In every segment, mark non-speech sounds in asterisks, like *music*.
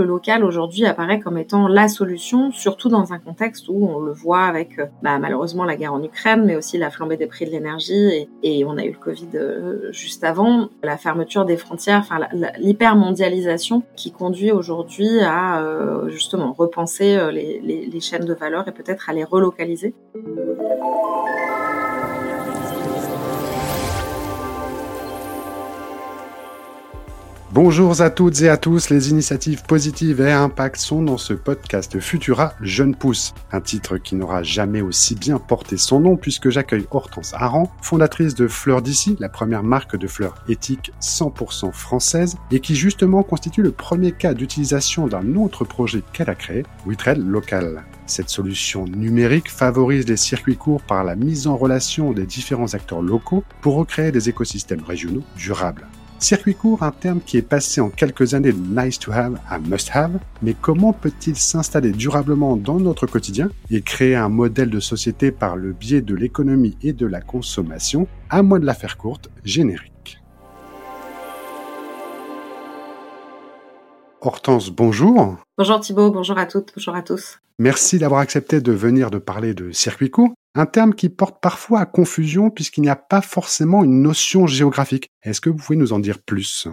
le local aujourd'hui apparaît comme étant la solution, surtout dans un contexte où on le voit avec euh, bah, malheureusement la guerre en Ukraine, mais aussi la flambée des prix de l'énergie et, on a eu le Covid euh, juste avant, la fermeture des frontières, enfin l'hypermondialisation qui conduit aujourd'hui à euh, justement repenser les, les chaînes de valeur et peut-être à les relocaliser. Bonjour à toutes et à tous, les initiatives positives et impact sont dans ce podcast Futura Jeune Pousse, un titre qui n'aura jamais aussi bien porté son nom puisque j'accueille Hortense Aran, fondatrice de Fleurs d'ici, la première marque de fleurs éthiques 100% française et qui justement constitue le premier cas d'utilisation d'un autre projet qu'elle a créé, WeTrade Local. Cette solution numérique favorise les circuits courts par la mise en relation des différents acteurs locaux pour recréer des écosystèmes régionaux durables. Circuit court, un terme qui est passé en quelques années de nice to have à must have, mais comment peut-il s'installer durablement dans notre quotidien et créer un modèle de société par le biais de l'économie et de la consommation? À moins de la faire courte, générique. Hortense, bonjour. Bonjour Thibault, bonjour à toutes, bonjour à tous. Merci d'avoir accepté de venir de parler de circuit court, un terme qui porte parfois à confusion puisqu'il n'y a pas forcément une notion géographique. Est-ce que vous pouvez nous en dire plus?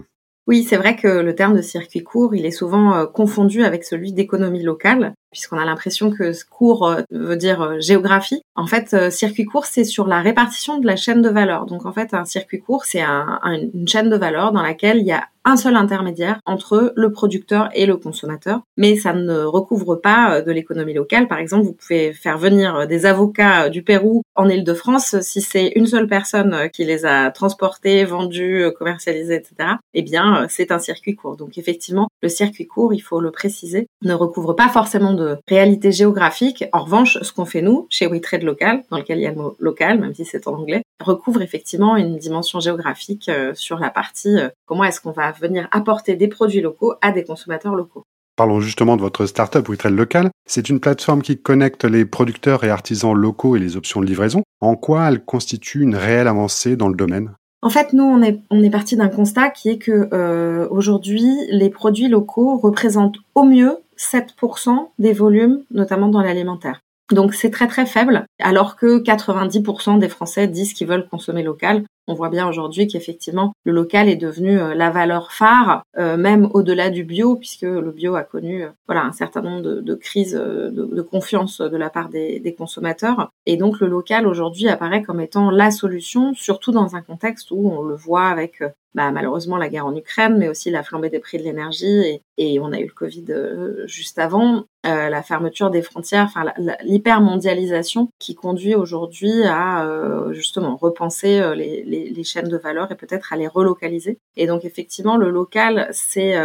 Oui, c'est vrai que le terme de circuit court, il est souvent euh, confondu avec celui d'économie locale, puisqu'on a l'impression que court euh, veut dire euh, géographie. En fait, circuit court, c'est sur la répartition de la chaîne de valeur. Donc en fait, un circuit court, c'est une chaîne de valeur dans laquelle il y a un seul intermédiaire entre le producteur et le consommateur, mais ça ne recouvre pas euh, de l'économie locale. Par exemple, vous pouvez faire venir euh, des avocats euh, du Pérou en Île-de-France si c'est une seule personne qui les a transportés, vendus, commercialisés, etc. Eh bien, c'est un circuit court. Donc effectivement, le circuit court, il faut le préciser, ne recouvre pas forcément de réalité géographique. En revanche, ce qu'on fait nous chez WeTrade Local, dans lequel il y a le mot local, même si c'est en anglais, recouvre effectivement une dimension géographique sur la partie comment est-ce qu'on va venir apporter des produits locaux à des consommateurs locaux. Parlons justement de votre startup WeTrade Local. C'est une plateforme qui connecte les producteurs et artisans locaux et les options de livraison. En quoi elle constitue une réelle avancée dans le domaine? En fait, nous, on est, on est parti d'un constat qui est que euh, aujourd'hui, les produits locaux représentent au mieux 7% des volumes, notamment dans l'alimentaire. Donc c'est très très faible, alors que 90% des Français disent qu'ils veulent consommer local. On voit bien aujourd'hui qu'effectivement le local est devenu euh, la valeur phare, euh, même au-delà du bio, puisque le bio a connu euh, voilà un certain nombre de, crises de, confiance de la part des, des consommateurs. Et donc le local aujourd'hui apparaît comme étant la solution, surtout dans un contexte où on le voit avec bah, malheureusement la guerre en Ukraine, mais aussi la flambée des prix de l'énergie et, et, on a eu le Covid euh, juste avant, euh, la fermeture des frontières, enfin l'hypermondialisation qui conduit aujourd'hui à euh, justement repenser euh, les, les, les, chaînes de valeur et peut-être à les relocaliser. Et donc effectivement, le local, c'est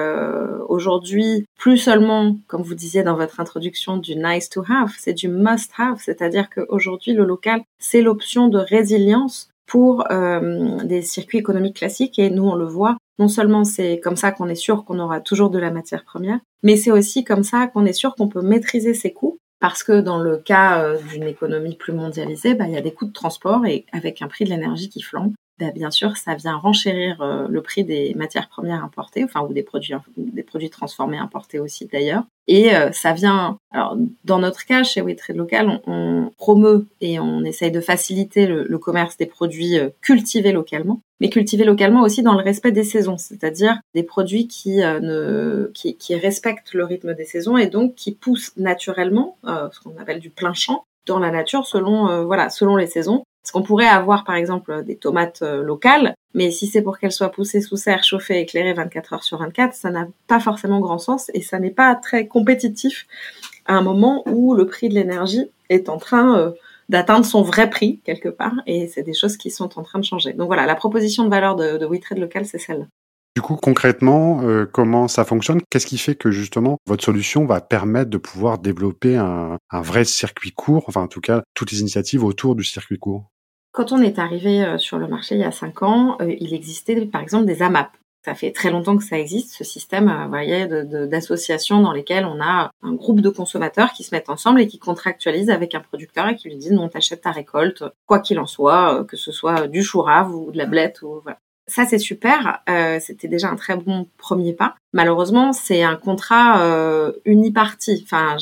aujourd'hui plus seulement, comme vous disiez dans votre introduction, du nice to have, c'est du must have, c'est-à-dire qu'aujourd'hui le local, c'est l'option de résilience pour euh, des circuits économiques classiques. Et nous, on le voit, non seulement c'est comme ça qu'on est sûr qu'on aura toujours de la matière première, mais c'est aussi comme ça qu'on est sûr qu'on peut maîtriser ses coûts. Parce que dans le cas euh, d'une économie plus mondialisée, bah, il y a des coûts de transport et avec un prix de l'énergie qui flambe, bah, bien sûr, ça vient renchérir euh, le prix des matières premières importées, enfin ou des produits des produits transformés importés aussi d'ailleurs. Et euh, ça vient, alors dans notre cas chez WeTrade Local, on, promeut et on essaye de faciliter le, commerce des produits euh, cultivés localement, mais cultivés localement aussi dans le respect des saisons, c'est-à-dire des produits qui ne qui, qui, respectent le rythme des saisons et donc qui poussent naturellement, ce qu'on appelle du plein champ, dans la nature selon voilà selon les saisons parce qu'on pourrait avoir par exemple des tomates euh, locales, mais si c'est pour qu'elles soient poussées sous serre, chauffées, éclairées 24 heures sur 24, ça n'a pas forcément grand sens et ça n'est pas très compétitif à un moment où le prix de l'énergie est en train euh, d'atteindre son vrai prix quelque part et c'est des choses qui sont en train de changer. Donc voilà, la proposition de valeur de, de WeTrade local, c'est celle-là. Du coup, concrètement, euh, comment ça fonctionne? Qu'est-ce qui fait que justement votre solution va permettre de pouvoir développer un, vrai circuit court, enfin en tout cas toutes les initiatives autour du circuit court quand on est arrivé euh, sur le marché il y a cinq ans, euh, il existait par exemple des AMAP. Ça fait très longtemps que ça existe, ce système euh, voyez, d'associations dans lesquelles on a un groupe de consommateurs qui se mettent ensemble et qui contractualisent avec un producteur et qui lui disent non, t'achètes ta récolte, quoi qu'il en soit, que ce soit du chou rave ou de la blette. Ou, voilà. Ça, c'est super. C'était déjà un très bon premier pas. Malheureusement, c'est un contrat euh, unipartie. Enfin,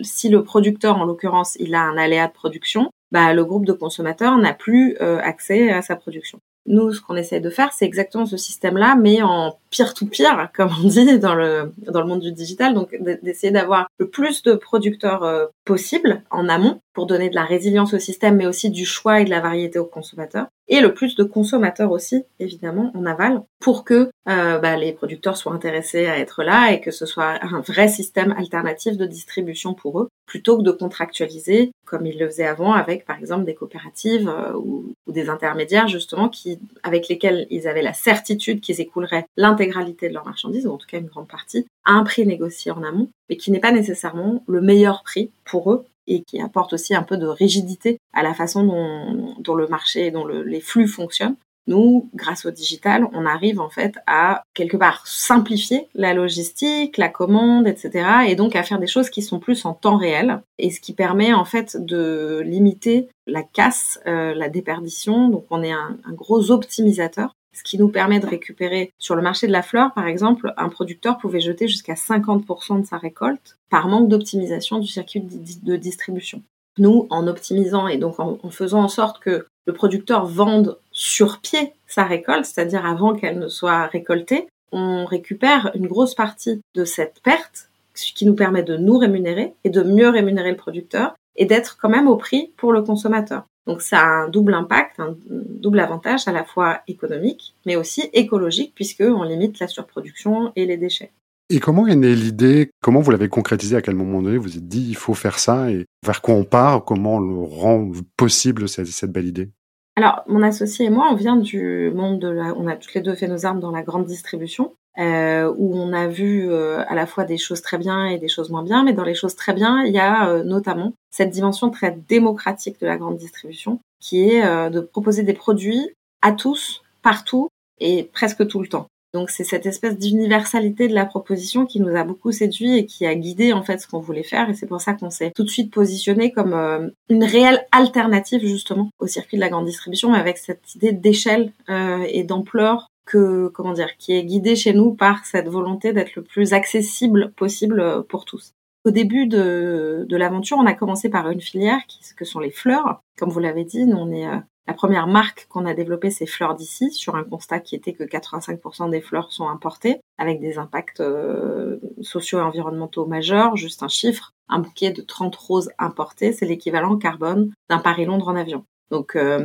si le producteur, en l'occurrence, il a un aléa de production, bah, le groupe de consommateurs n'a plus euh, accès à sa production. Nous, ce qu'on essaie de faire, c'est exactement ce système-là, mais en peer-to-peer, *laughs* comme on dit dans le, dans le monde du digital. Donc, d'essayer d'avoir le plus de producteurs euh, possible en amont pour donner de la résilience au système, mais aussi du choix et de la variété aux consommateurs. Et le plus de consommateurs aussi, évidemment, en aval, pour que euh, bah, les producteurs soient intéressés à être là et que ce soit un vrai système alternatif de distribution pour eux, plutôt que de contractualiser comme ils le faisaient avant avec, par exemple, des coopératives euh, ou, des intermédiaires, justement, qui, avec lesquels ils avaient la certitude qu'ils écouleraient l'intégralité de leurs marchandises, ou en tout cas une grande partie, à un prix négocié en amont, mais qui n'est pas nécessairement le meilleur prix pour eux et qui apporte aussi un peu de rigidité à la façon dont, le marché, dont le, les flux fonctionnent. Nous, grâce au digital, on arrive en fait à quelque part simplifier la logistique, la commande, etc. et donc à faire des choses qui sont plus en temps réel et ce qui permet en fait de limiter la casse, euh, la déperdition. Donc on est un gros optimisateur ce qui nous permet de récupérer sur le marché de la fleur, par exemple, un producteur pouvait jeter jusqu'à 50% de sa récolte par manque d'optimisation du circuit de distribution. Nous, en optimisant et donc en, faisant en sorte que le producteur vende sur pied sa récolte, c'est-à-dire avant qu'elle ne soit récoltée, on récupère une grosse partie de cette perte, ce qui nous permet de nous rémunérer et de mieux rémunérer le producteur et d'être quand même au prix pour le consommateur. Donc ça a un double impact, un double avantage à la fois économique, mais aussi écologique, puisqu'on limite la surproduction et les déchets. Et comment est née l'idée? Comment vous l'avez concrétisé? À quel moment donné vous vous êtes dit il faut faire ça? Et vers quoi on part? Comment on le rend possible cette, cette belle idée? Alors, mon associé et moi, on vient du monde de la... On a toutes les deux fait nos armes dans la grande distribution euh, où on a vu euh, à la fois des choses très bien et des choses moins bien, mais dans les choses très bien, il y a euh, notamment cette dimension très démocratique de la grande distribution, qui est euh, de proposer des produits à tous, partout et presque tout le temps. Donc c'est cette espèce d'universalité de la proposition qui nous a beaucoup séduit et qui a guidé en fait ce qu'on voulait faire et c'est pour ça qu'on s'est tout de suite positionné comme euh, une réelle alternative justement au circuit de la grande distribution mais avec cette idée d'échelle euh, et d'ampleur que comment dire qui est guidé chez nous par cette volonté d'être le plus accessible possible euh, pour tous. Au début de, de l'aventure, on a commencé par une filière qui, que sont les fleurs. Comme vous l'avez dit, nous on est euh, la première marque qu'on a développée, c'est Fleurs d'ici, sur un constat qui était que 85% des fleurs sont importées, avec des impacts euh, sociaux et environnementaux majeurs. Juste un chiffre, un bouquet de 30 roses importées, c'est l'équivalent carbone d'un Paris-Londres en avion. Donc euh,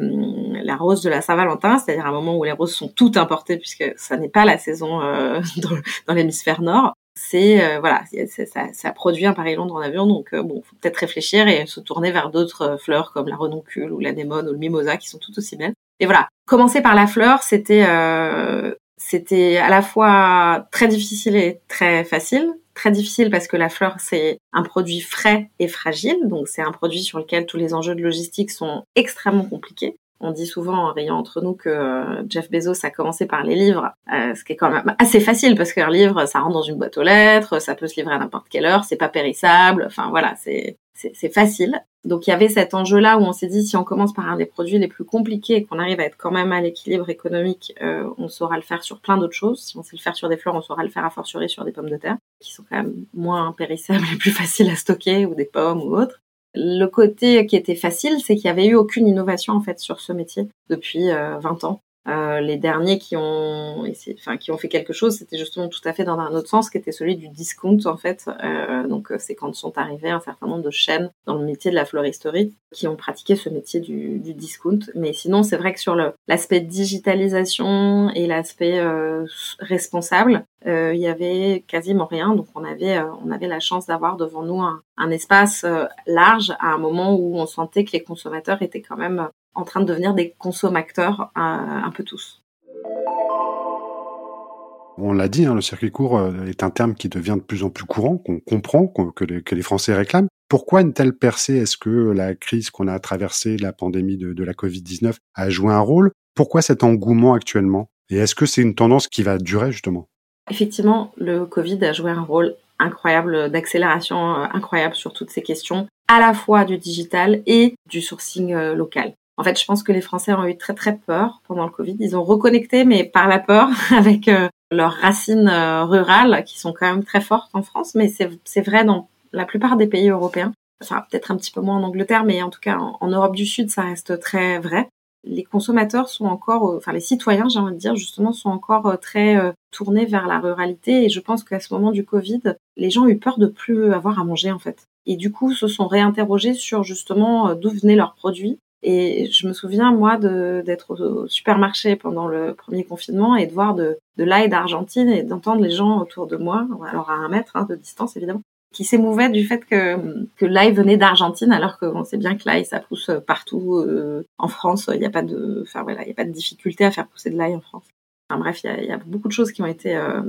la rose de la Saint-Valentin, c'est-à-dire un moment où les roses sont toutes importées puisque ça n'est pas la saison euh, *laughs* dans, l'hémisphère nord, c'est euh, voilà, ça, produit un Paris-Londres en avion, donc euh, bon, faut peut-être réfléchir et se tourner vers d'autres fleurs comme la renoncule ou la némone ou le mimosa qui sont tout aussi belles. Et voilà, commencer par la fleur, c'était c'était à la fois très difficile et très facile très difficile parce que la fleur, c'est un produit frais et fragile. Donc, c'est un produit sur lequel tous les enjeux de logistique sont extrêmement compliqués. On dit souvent en riant entre nous que euh, Jeff Bezos a commencé par les livres, euh, ce qui est quand même assez facile parce qu'un livre, ça rentre dans une boîte aux lettres, ça peut se livrer à n'importe quelle heure, c'est pas périssable. Enfin voilà, c'est c'est facile. Donc il y avait cet enjeu-là où on s'est dit si on commence par un des produits les plus compliqués et qu'on arrive à être quand même à l'équilibre économique, euh, on saura le faire sur plein d'autres choses. Si on sait le faire sur des fleurs, on saura le faire à fortiori sur des pommes de terre, qui sont quand même moins périssables *laughs* et plus faciles à stocker, ou des pommes ou autres. Le côté qui était facile, c'est qu'il n'y avait eu aucune innovation en fait sur ce métier depuis euh, 20 ans. Euh, les derniers qui ont, enfin, qui ont fait quelque chose, c'était justement tout à fait dans un autre sens, qui était celui du discount en fait. Euh, donc c'est quand sont arrivés un certain nombre de chaînes dans le métier de la floristerie qui ont pratiqué ce métier du, du discount. Mais sinon, c'est vrai que sur l'aspect digitalisation et l'aspect euh, responsable, euh, il y avait quasiment rien. Donc on avait, euh, on avait la chance d'avoir devant nous un, un espace large à un moment où on sentait que les consommateurs étaient quand même en train de devenir des consommateurs euh, un peu tous. On l'a dit, hein, le circuit court euh, est un terme qui devient de plus en plus courant, qu'on comprend, que, les, Français réclament. Pourquoi une telle percée? Est-ce que la crise qu'on a traversée, la pandémie de, la Covid-19, a joué un rôle? Pourquoi cet engouement actuellement? Et est-ce que c'est une tendance qui va durer justement? Effectivement, le Covid a joué un rôle incroyable d'accélération euh, incroyable sur toutes ces questions, à la fois du digital et du sourcing local. En fait, je pense que les Français ont eu très très peur pendant le Covid. Ils ont reconnecté, mais par la peur, *laughs* avec euh, leurs racines euh, rurales qui sont quand même très fortes en France. Mais c'est vrai dans la plupart des pays européens. Enfin, peut-être un petit peu moins en Angleterre, mais en tout cas en, Europe du Sud, ça reste très vrai. Les consommateurs sont encore, euh, enfin les citoyens, j'ai envie de dire justement, sont encore très tournés vers la ruralité. Et je pense qu'à ce moment du Covid, les gens ont eu peur de plus avoir à manger en fait et du coup se sont réinterrogés sur justement d'où venaient leurs produits et je me souviens, moi, d'être au supermarché pendant le premier confinement et de voir de, de l'ail d'Argentine et d'entendre les gens autour de moi, alors à un mètre hein, de distance évidemment, qui s'émouvaient du fait que, que l'ail venait d'Argentine, alors qu'on sait bien que l'ail, ça pousse partout euh, en France. Il n'y a pas de, enfin voilà, il n'y a pas de difficulté à faire pousser de l'ail en France. Enfin bref, il y a, y a, beaucoup de choses qui ont été, euh,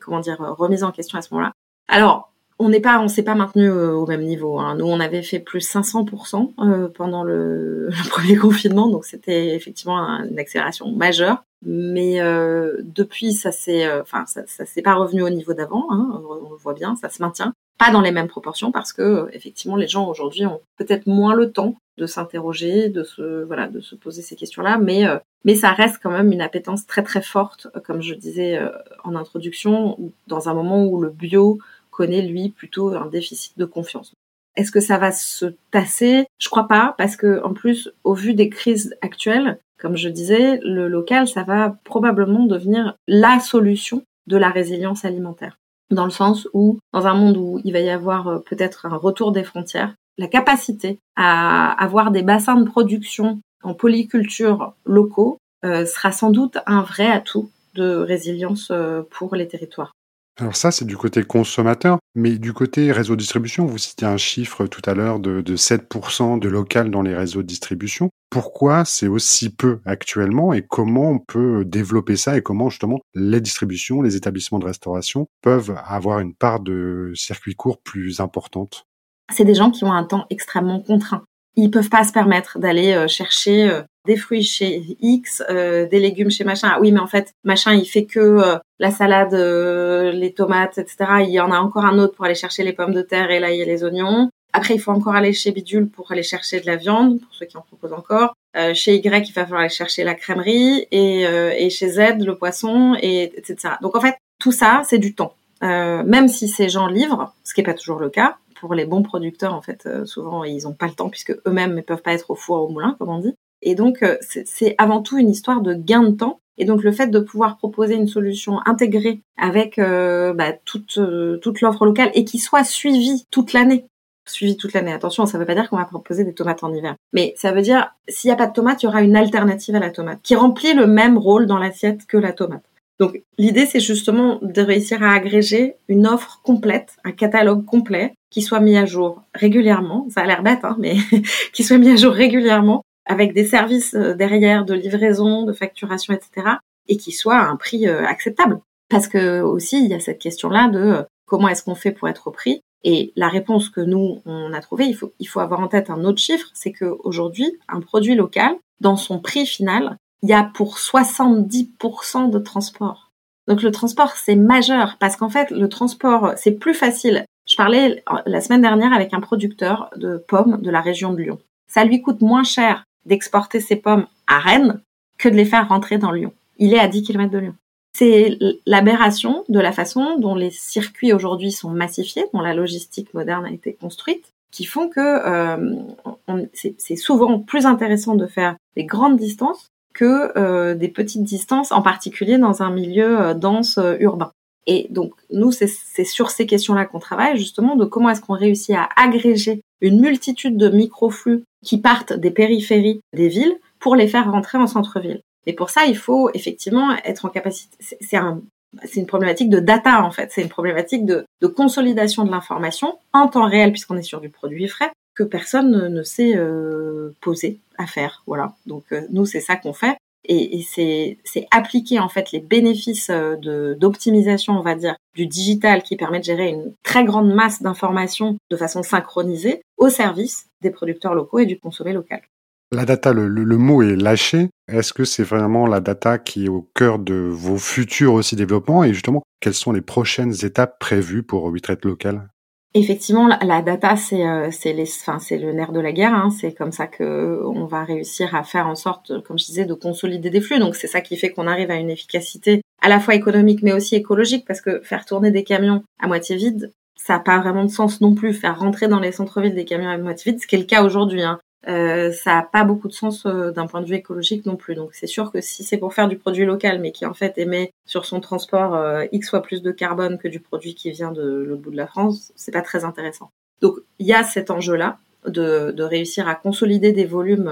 comment dire, remises en question à ce moment-là. Alors, on n'est pas, on s'est pas maintenu euh, au même niveau. Hein. Nous, on avait fait plus 500% euh, pendant *laughs* le, premier confinement, donc c'était effectivement une accélération majeure. Mais euh, depuis, ça s'est, enfin, ça, s'est pas revenu au niveau d'avant. Hein, on le voit bien, ça se maintient. Pas dans les mêmes proportions parce que effectivement, les gens aujourd'hui ont peut-être moins le temps de s'interroger, de se, voilà, de se poser ces questions-là. Mais mais ça reste quand même une appétence très très forte, comme je disais en introduction, dans un moment où le bio connaît lui plutôt un déficit de confiance. Est-ce que ça va se tasser? Je crois pas, parce que en plus, au vu des crises actuelles, comme je disais, le local, ça va probablement devenir la solution de la résilience alimentaire. Dans le sens où, dans un monde où il va y avoir euh, peut-être un retour des frontières, la capacité à avoir des bassins de production en polyculture locaux euh, sera sans doute un vrai atout de résilience euh, pour les territoires. Alors ça, c'est du côté consommateur, mais du côté réseau de distribution, vous citiez un chiffre tout à l'heure de, 7% de local dans les réseaux de distribution. Pourquoi c'est aussi peu actuellement et comment on peut développer ça et comment justement les distributions, les établissements de restauration peuvent avoir une part de circuit court plus importante? C'est des gens qui ont un temps extrêmement contraint. Ils peuvent pas se permettre d'aller euh, chercher euh, des fruits chez X, euh, des légumes chez machin. Ah oui, mais en fait, machin, il fait que euh, la salade, euh, les tomates, etc. Il y en a encore un autre pour aller chercher les pommes de terre et l'ail et les oignons. Après, il faut encore aller chez Bidule pour aller chercher de la viande, pour ceux qui en proposent encore. chez Y, il va falloir aller chercher la crèmerie et, et chez Z, le poisson, et etc. Donc en fait, tout ça, c'est du temps. même si ces gens livrent, ce qui n'est pas toujours le cas, pour les bons producteurs, en fait, souvent, ils n'ont pas le temps puisque eux-mêmes ne peuvent pas être au four au moulin, comme on dit. Et donc, euh, c'est avant tout une histoire de gain de temps. Et donc, le fait de pouvoir proposer une solution intégrée avec euh, bah, toute, euh, toute l'offre locale et qui soit suivie toute l'année. Suivie toute l'année. Attention, ça ne veut pas dire qu'on va proposer des tomates en hiver. Mais ça veut dire, s'il n'y a pas de tomate, il y aura une alternative à la tomate qui remplit le même rôle dans l'assiette que la tomate. Donc l'idée, c'est justement de réussir à agréger une offre complète, un catalogue complet, qui soit mis à jour régulièrement. Ça a l'air bête, hein, mais *laughs* qui soit mis à jour régulièrement avec des services euh, derrière de livraison, de facturation, etc., et qui soit à un prix euh, acceptable. Parce que aussi, il y a cette question-là de euh, comment est-ce qu'on fait pour être au prix? Et la réponse que nous, on a trouvée, il faut, il faut avoir en tête un autre chiffre, c'est qu'aujourd'hui, un produit local, dans son prix final, il y a pour 70% de transport. Donc le transport, c'est majeur parce qu'en fait, le transport, c'est plus facile. Je parlais la semaine dernière avec un producteur de pommes de la région de Lyon. Ça lui coûte moins cher d'exporter ses pommes à Rennes que de les faire rentrer dans Lyon. Il est à 10 km de Lyon. C'est l'aberration de la façon dont les circuits aujourd'hui sont massifiés, dont la logistique moderne a été construite, qui font que euh, c'est souvent plus intéressant de faire des grandes distances que euh, des petites distances, en particulier dans un milieu euh, dense urbain. Et donc, nous, c'est sur ces questions-là qu'on travaille, justement, de comment est-ce qu'on réussit à agréger une multitude de microflux qui partent des périphéries des villes pour les faire rentrer en centre-ville. Et pour ça, il faut effectivement être en capacité. C'est un, c'est une problématique de data en fait. C'est une problématique de consolidation de l'information en temps réel puisqu'on est sur du produit frais que personne ne, sait euh, poser à faire. Voilà. Donc euh, nous, c'est ça qu'on fait et, c'est appliquer en fait les bénéfices euh, d'optimisation, on va dire, du digital qui permet de gérer une très grande masse d'informations de façon synchronisée au service des producteurs locaux et du consommé local. La data, le, mot est lâché. Est-ce que c'est vraiment la data qui est au cœur de vos futurs aussi développements? Et justement, quelles sont les prochaines étapes prévues pour WeTrade Local? Effectivement, la, data, c'est euh, c'est les, enfin, c'est le nerf de la guerre. Hein. C'est comme ça que on va réussir à faire en sorte, comme je disais, de consolider des flux. Donc c'est ça qui fait qu'on arrive à une efficacité à la fois économique mais aussi écologique, parce que faire tourner des camions à moitié vides, ça n'a pas vraiment de sens non plus. Faire rentrer dans les centres-villes des camions à moitié vides, ce qui est le cas aujourd'hui. Hein. Euh, ça n'a pas beaucoup de sens euh, d'un point de vue écologique non plus. Donc c'est sûr que si c'est pour faire du produit local, mais qui en fait émet sur son transport euh, x fois plus de carbone que du produit qui vient de l'autre bout de la France, c'est pas très intéressant. Donc il y a cet enjeu-là de, de, réussir à consolider des volumes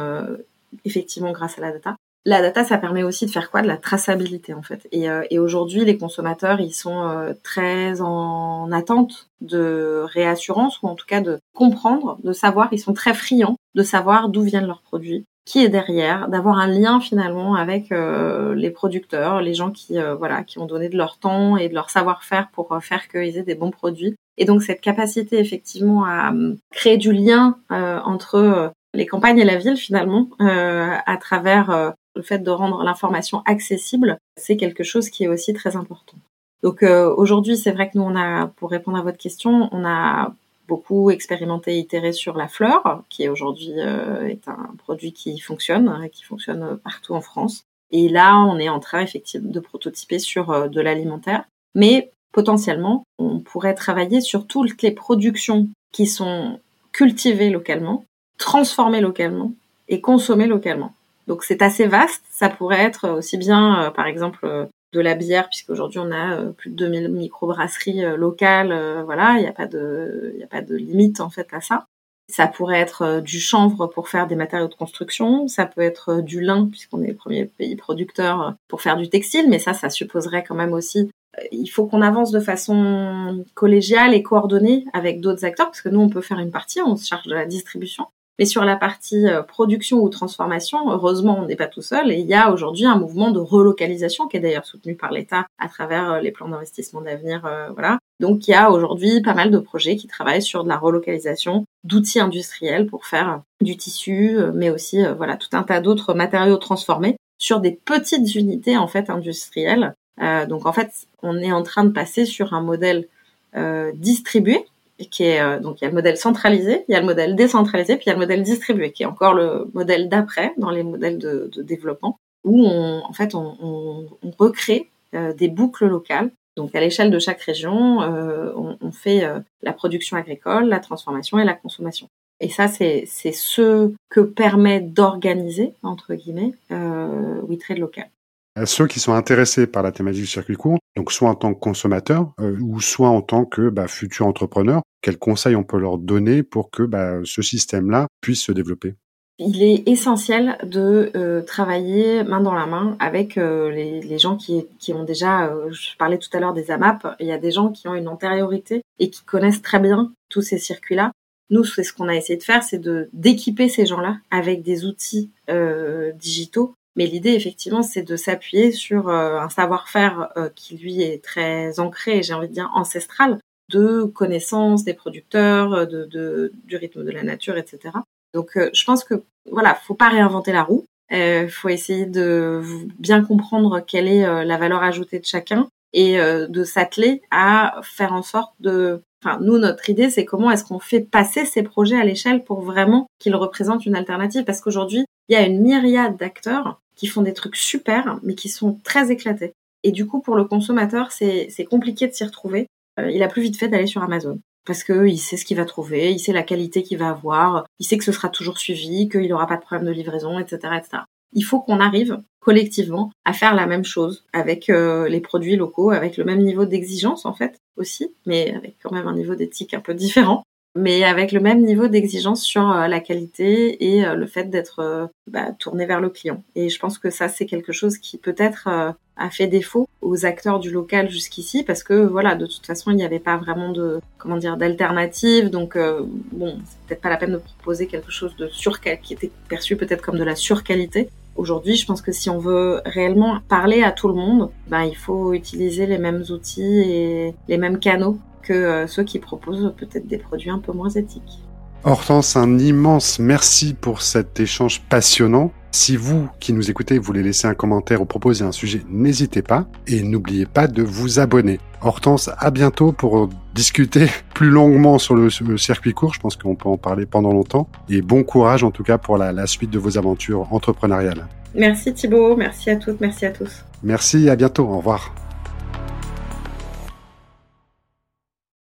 effectivement grâce à la data. La data, ça permet aussi de faire quoi? De la traçabilité en fait. Et, euh, et aujourd'hui, les consommateurs, ils sont euh, très en attente de réassurance ou en tout cas de comprendre, de savoir. Ils sont très friands de savoir d'où viennent leurs produits, qui est derrière, d'avoir un lien finalement avec euh, les producteurs, les gens qui voilà qui ont donné de leur temps et de leur savoir-faire pour faire qu'ils aient des bons produits. Et donc cette capacité effectivement à créer du lien entre les campagnes et la ville finalement à travers le fait de rendre l'information accessible, c'est quelque chose qui est aussi très important. Donc euh, aujourd'hui, c'est vrai que nous, on a, pour répondre à votre question, on a beaucoup expérimenté itéré sur la fleur, qui aujourd'hui euh, est un produit qui fonctionne, hein, qui fonctionne partout en France. Et là, on est en train effectivement de prototyper sur euh, de l'alimentaire. Mais potentiellement, on pourrait travailler sur toutes les productions qui sont cultivées localement, transformées localement et consommées localement. Donc c'est assez vaste. Ça pourrait être aussi bien, euh, par exemple, euh, de la bière, puisqu'aujourd'hui on a euh, plus de 2000 microbrasseries locales. voilà, il n'y a pas de, limite en fait à ça. Ça pourrait être du chanvre pour faire des matériaux de construction. Ça peut être du lin, puisqu'on est le premier pays producteur pour faire du textile. Mais ça, ça supposerait quand même aussi il faut qu'on avance de façon collégiale et coordonnée avec d'autres acteurs, parce que nous, on peut faire une partie, on se charge de la distribution, mais sur la partie euh, production ou transformation, heureusement, on n'est pas tout seul. Et il y a aujourd'hui un mouvement de relocalisation qui est d'ailleurs soutenu par l'État à travers euh, les plans d'investissement d'avenir. Euh, voilà. Donc il y a aujourd'hui pas mal de projets qui travaillent sur de la relocalisation d'outils industriels pour faire du tissu, mais aussi voilà tout un tas d'autres matériaux transformés sur des petites unités en fait industrielles. donc en fait, on est en train de passer sur un modèle distribué euh, donc il y a le modèle centralisé, il y a le modèle décentralisé, puis il y a le modèle distribué, qui est encore le modèle d'après dans les modèles de, développement, où on, en fait on, on, on recrée euh, des boucles locales. Donc à l'échelle de chaque région, euh, on, on, fait la production agricole, la transformation et la consommation. Et ça, c'est ce que permet d'organiser, entre guillemets, euh, WeTrade local à ceux qui sont intéressés par la thématique du circuit court, donc soit en tant que consommateur euh, ou soit en tant que bah, futur entrepreneur, quels conseils on peut leur donner pour que bah, ce système-là puisse se développer? Il est essentiel de euh, travailler main dans la main avec euh, les, gens qui, ont déjà, je parlais tout à l'heure des AMAP, il y a des gens qui ont une antériorité et qui connaissent très bien tous ces circuits-là. Nous, c'est ce qu'on a essayé de faire, c'est d'équiper ces gens-là avec des outils digitaux mais l'idée, effectivement, c'est de s'appuyer sur euh, un savoir-faire euh, qui, lui, est très ancré, j'ai envie de dire ancestral, de connaissance des producteurs, euh, de, du rythme de la nature, etc. Donc, je pense que, voilà, faut pas réinventer la roue. Il faut essayer de bien comprendre quelle est la valeur ajoutée de chacun et de s'atteler à faire en sorte de Enfin, nous, notre idée, c'est comment est-ce qu'on fait passer ces projets à l'échelle pour vraiment qu'ils représentent une alternative. Parce qu'aujourd'hui, il y a une myriade d'acteurs qui font des trucs super, mais qui sont très éclatés. Et du coup, pour le consommateur, c'est compliqué de s'y retrouver. Euh, il a plus vite fait d'aller sur Amazon. Parce qu'il sait ce qu'il va trouver, il sait la qualité qu'il va avoir, il sait que ce sera toujours suivi, qu'il n'aura pas de problème de livraison, etc. etc. Il faut qu'on arrive collectivement à faire la même chose avec euh, les produits locaux, avec le même niveau d'exigence en fait aussi, mais avec quand même un niveau d'éthique un peu différent mais avec le même niveau d'exigence sur euh, la qualité et euh, le fait d'être euh, bah, tourné vers le client. Et je pense que ça, c'est quelque chose qui peut-être a fait défaut aux acteurs du local jusqu'ici parce que voilà, de toute façon, il n'y avait pas vraiment de comment dire d'alternative. Donc bon, c'est peut-être pas la peine de proposer quelque chose de sur qui était perçu peut-être comme de la surqualité. Aujourd'hui, je pense que si on veut réellement parler à tout le monde, ben, il faut utiliser les mêmes outils et les mêmes canaux que euh, ceux qui proposent peut-être des produits un peu moins éthiques. Hortense, un immense merci pour cet échange passionnant. Si vous qui nous écoutez voulez laisser un commentaire ou proposer un sujet, n'hésitez pas et n'oubliez pas de vous abonner. Hortense, à bientôt pour discuter *laughs* plus longuement sur le, circuit court. Je pense qu'on peut en parler pendant longtemps. Et bon courage en tout cas pour la, la suite de vos aventures entrepreneuriales. Merci Thibault, merci à toutes, merci à tous. Merci, à bientôt, au revoir.